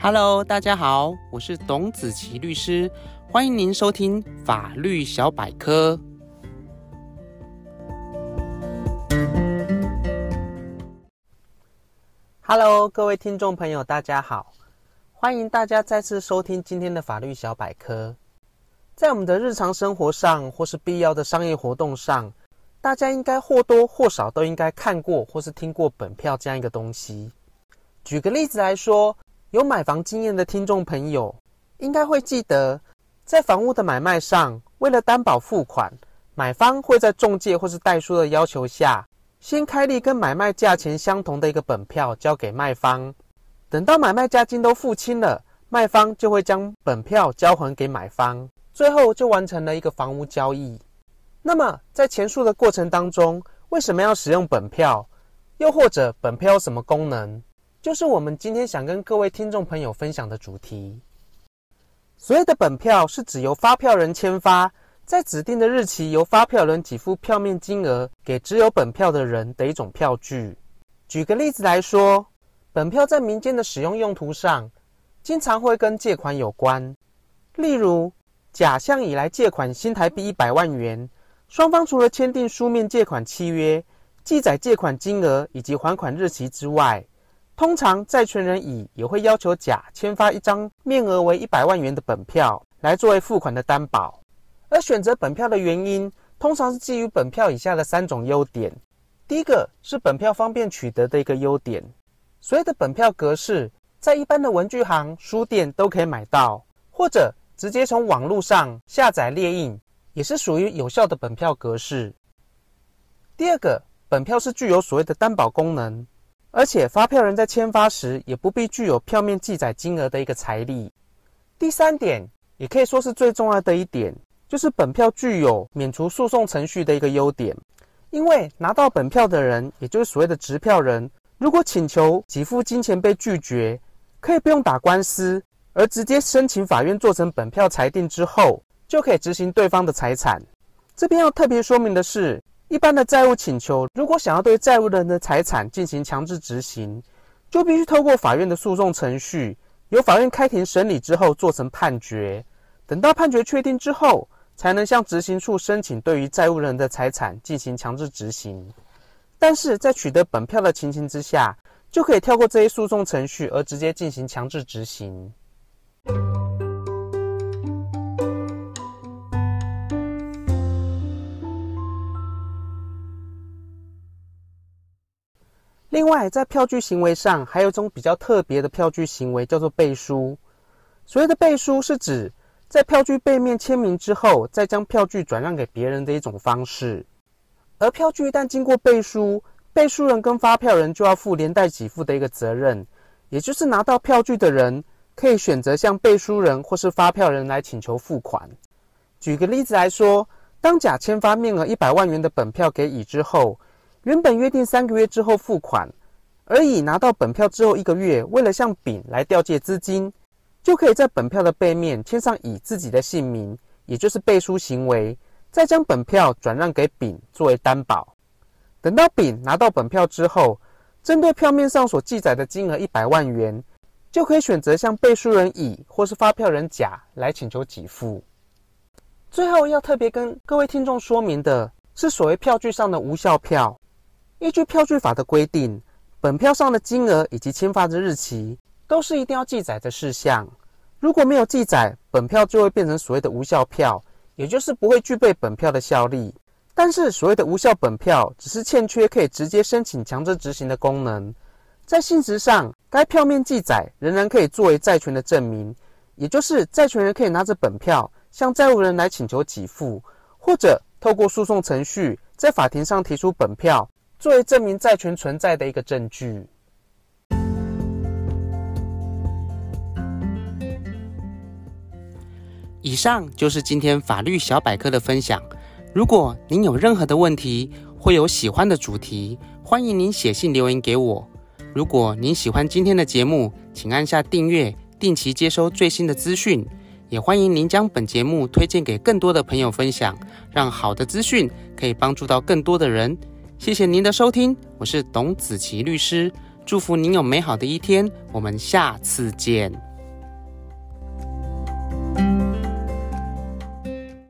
Hello，大家好，我是董子琪律师，欢迎您收听法律小百科。Hello，各位听众朋友，大家好，欢迎大家再次收听今天的法律小百科。在我们的日常生活上，或是必要的商业活动上，大家应该或多或少都应该看过或是听过本票这样一个东西。举个例子来说，有买房经验的听众朋友，应该会记得，在房屋的买卖上，为了担保付款，买方会在中介或是代书的要求下，先开立跟买卖价钱相同的一个本票交给卖方。等到买卖价金都付清了，卖方就会将本票交还给买方，最后就完成了一个房屋交易。那么，在前述的过程当中，为什么要使用本票？又或者本票有什么功能？就是我们今天想跟各位听众朋友分享的主题。所谓的本票是指由发票人签发，在指定的日期由发票人给付票面金额给持有本票的人的一种票据。举个例子来说，本票在民间的使用用途上，经常会跟借款有关。例如，甲向乙来借款新台币一百万元，双方除了签订书面借款契约，记载借款金额以及还款日期之外，通常，债权人乙也会要求甲签发一张面额为一百万元的本票，来作为付款的担保。而选择本票的原因，通常是基于本票以下的三种优点。第一个是本票方便取得的一个优点，所谓的本票格式，在一般的文具行、书店都可以买到，或者直接从网络上下载列印，也是属于有效的本票格式。第二个，本票是具有所谓的担保功能。而且发票人在签发时也不必具有票面记载金额的一个财力。第三点，也可以说是最重要的一点，就是本票具有免除诉讼程序的一个优点。因为拿到本票的人，也就是所谓的执票人，如果请求给付金钱被拒绝，可以不用打官司，而直接申请法院做成本票裁定之后，就可以执行对方的财产。这边要特别说明的是。一般的债务请求，如果想要对债务人的财产进行强制执行，就必须透过法院的诉讼程序，由法院开庭审理之后做成判决。等到判决确定之后，才能向执行处申请对于债务人的财产进行强制执行。但是在取得本票的情形之下，就可以跳过这些诉讼程序，而直接进行强制执行。另外，在票据行为上，还有一种比较特别的票据行为，叫做背书。所谓的背书，是指在票据背面签名之后，再将票据转让给别人的一种方式。而票据一旦经过背书，背书人跟发票人就要负连带给付的一个责任，也就是拿到票据的人可以选择向背书人或是发票人来请求付款。举个例子来说，当甲签发面额一百万元的本票给乙之后，原本约定三个月之后付款，而乙拿到本票之后一个月，为了向丙来调借资金，就可以在本票的背面签上乙自己的姓名，也就是背书行为，再将本票转让给丙作为担保。等到丙拿到本票之后，针对票面上所记载的金额一百万元，就可以选择向背书人乙或是发票人甲来请求给付。最后要特别跟各位听众说明的是，所谓票据上的无效票。依据票据法的规定，本票上的金额以及签发的日期都是一定要记载的事项。如果没有记载，本票就会变成所谓的无效票，也就是不会具备本票的效力。但是所谓的无效本票，只是欠缺可以直接申请强制执行的功能。在性质上，该票面记载仍然可以作为债权的证明，也就是债权人可以拿着本票向债务人来请求给付，或者透过诉讼程序在法庭上提出本票。作为证明债权存在的一个证据。以上就是今天法律小百科的分享。如果您有任何的问题，或有喜欢的主题，欢迎您写信留言给我。如果您喜欢今天的节目，请按下订阅，定期接收最新的资讯。也欢迎您将本节目推荐给更多的朋友分享，让好的资讯可以帮助到更多的人。谢谢您的收听，我是董子琪律师，祝福您有美好的一天，我们下次见。